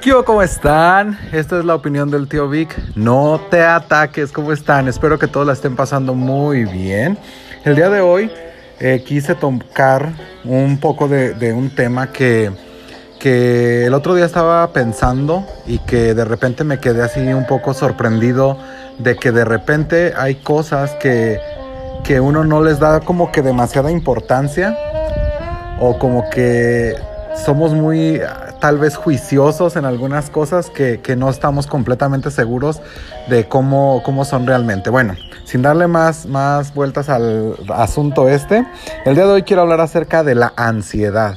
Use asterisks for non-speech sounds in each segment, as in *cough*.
¿Qué ¿Cómo están? Esta es la opinión del tío Vic. No te ataques, ¿cómo están? Espero que todos la estén pasando muy bien. El día de hoy eh, quise tocar un poco de, un tema que, que el otro día estaba pensando y que de repente me quedé así un poco sorprendido de que de repente hay cosas que, que uno no les da como que demasiada importancia o como que somos muy tal vez juiciosos en algunas cosas que, no estamos completamente seguros de cómo, cómo son realmente. Bueno, sin darle más, más vueltas al asunto este, el día de hoy quiero hablar acerca de la ansiedad.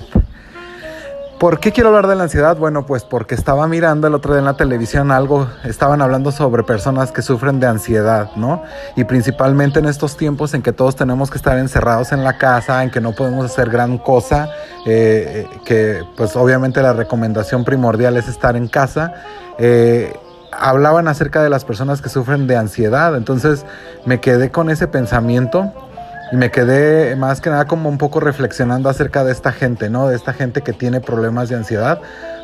¿Por qué quiero hablar de la ansiedad? Bueno, pues porque estaba mirando el otro día en la televisión algo, estaban hablando sobre personas que sufren de ansiedad, ¿no? Y principalmente en estos tiempos en que todos tenemos que estar encerrados en la casa, en que no podemos hacer gran cosa, eh, que pues obviamente la recomendación primordial es estar en casa. Eh, hablaban acerca de las personas que sufren de ansiedad, entonces me quedé con ese pensamiento y me quedé más que nada como un poco reflexionando acerca de esta gente, ¿no? De esta gente que tiene problemas de ansiedad,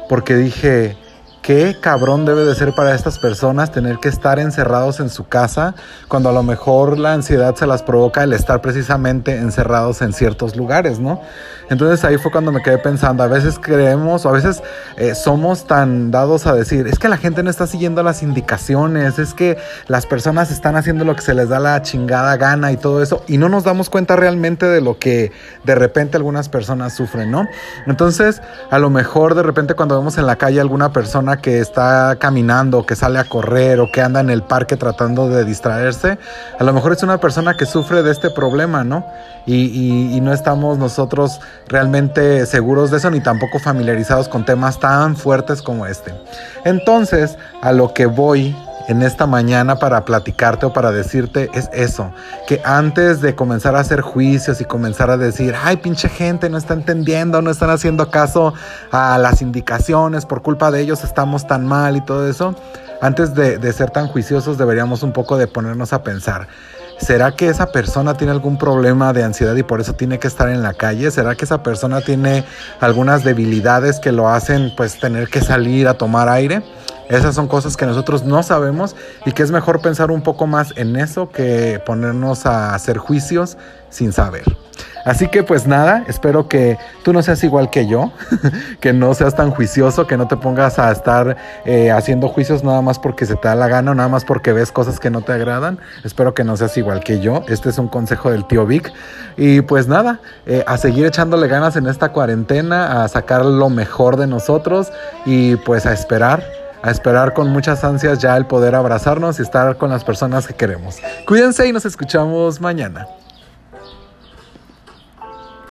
porque dije, qué cabrón debe de ser para estas personas tener que estar encerrados en su casa cuando a lo mejor la ansiedad se las provoca el estar precisamente encerrados en ciertos lugares, ¿no? Entonces ahí fue cuando me quedé pensando, a veces creemos o a veces eh, somos tan dados a decir, es que la gente no está siguiendo las indicaciones, es que las personas están haciendo lo que se les da la chingada gana y todo eso y no nos damos cuenta realmente de lo que de repente algunas personas sufren, ¿no? Entonces a lo mejor de repente cuando vemos en la calle alguna persona que está caminando, que sale a correr o que anda en el parque tratando de distraerse, a lo mejor es una persona que sufre de este problema, ¿no? Y, no estamos nosotros realmente seguros de eso ni tampoco familiarizados con temas tan fuertes como este. Entonces, a lo que voy en esta mañana para platicarte o para decirte es eso, que antes de comenzar a hacer juicios y comenzar a decir, ay pinche gente, no está entendiendo, no están haciendo caso a las indicaciones, por culpa de ellos estamos tan mal y todo eso, antes de, de ser tan juiciosos deberíamos un poco de ponernos a pensar. ¿Será que esa persona tiene algún problema de ansiedad y por eso tiene que estar en la calle? ¿Será que esa persona tiene algunas debilidades que lo hacen pues tener que salir a tomar aire? Esas son cosas que nosotros no sabemos y que es mejor pensar un poco más en eso que ponernos a hacer juicios sin saber. Así que pues nada, espero que tú no seas igual que yo, *laughs* que no seas tan juicioso, que no te pongas a estar eh, haciendo juicios nada más porque se te da la gana nada más porque ves cosas que no te agradan. Espero que no seas igual que yo. Este es un consejo del tío Vic. Y pues nada, eh, a seguir echándole ganas en esta cuarentena, a sacar lo mejor de nosotros y pues a esperar a esperar con muchas ansias ya el poder abrazarnos y estar con las personas que queremos. Cuídense y nos escuchamos mañana.